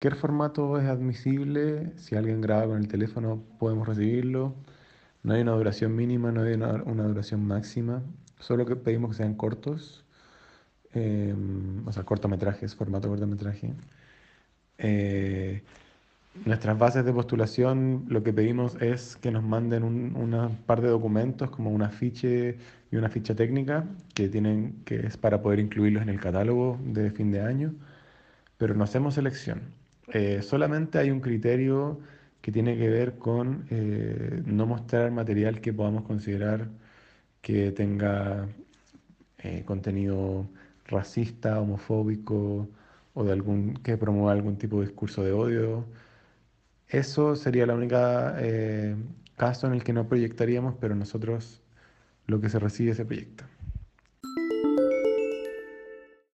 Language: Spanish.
Cualquier formato es admisible. Si alguien graba con el teléfono, podemos recibirlo. No hay una duración mínima, no hay una, una duración máxima. Solo que pedimos que sean cortos. eh, o sea, cortometrajes, formato cortometraje. Eh, nuestras bases de postulación, lo que pedimos es que nos manden un una par de documentos, como un afiche y una ficha técnica, que tienen, que es para poder incluirlos en el catálogo de fin de año, pero no hacemos selección. Eh, solamente hay un criterio que tiene que ver con eh, no mostrar material que podamos considerar que tenga eh, contenido racista, homofóbico o de algún que promueva algún tipo de discurso de odio. Eso sería única eh, caso en el que no proyectaríamos, pero nosotros lo que se recibe se proyecta.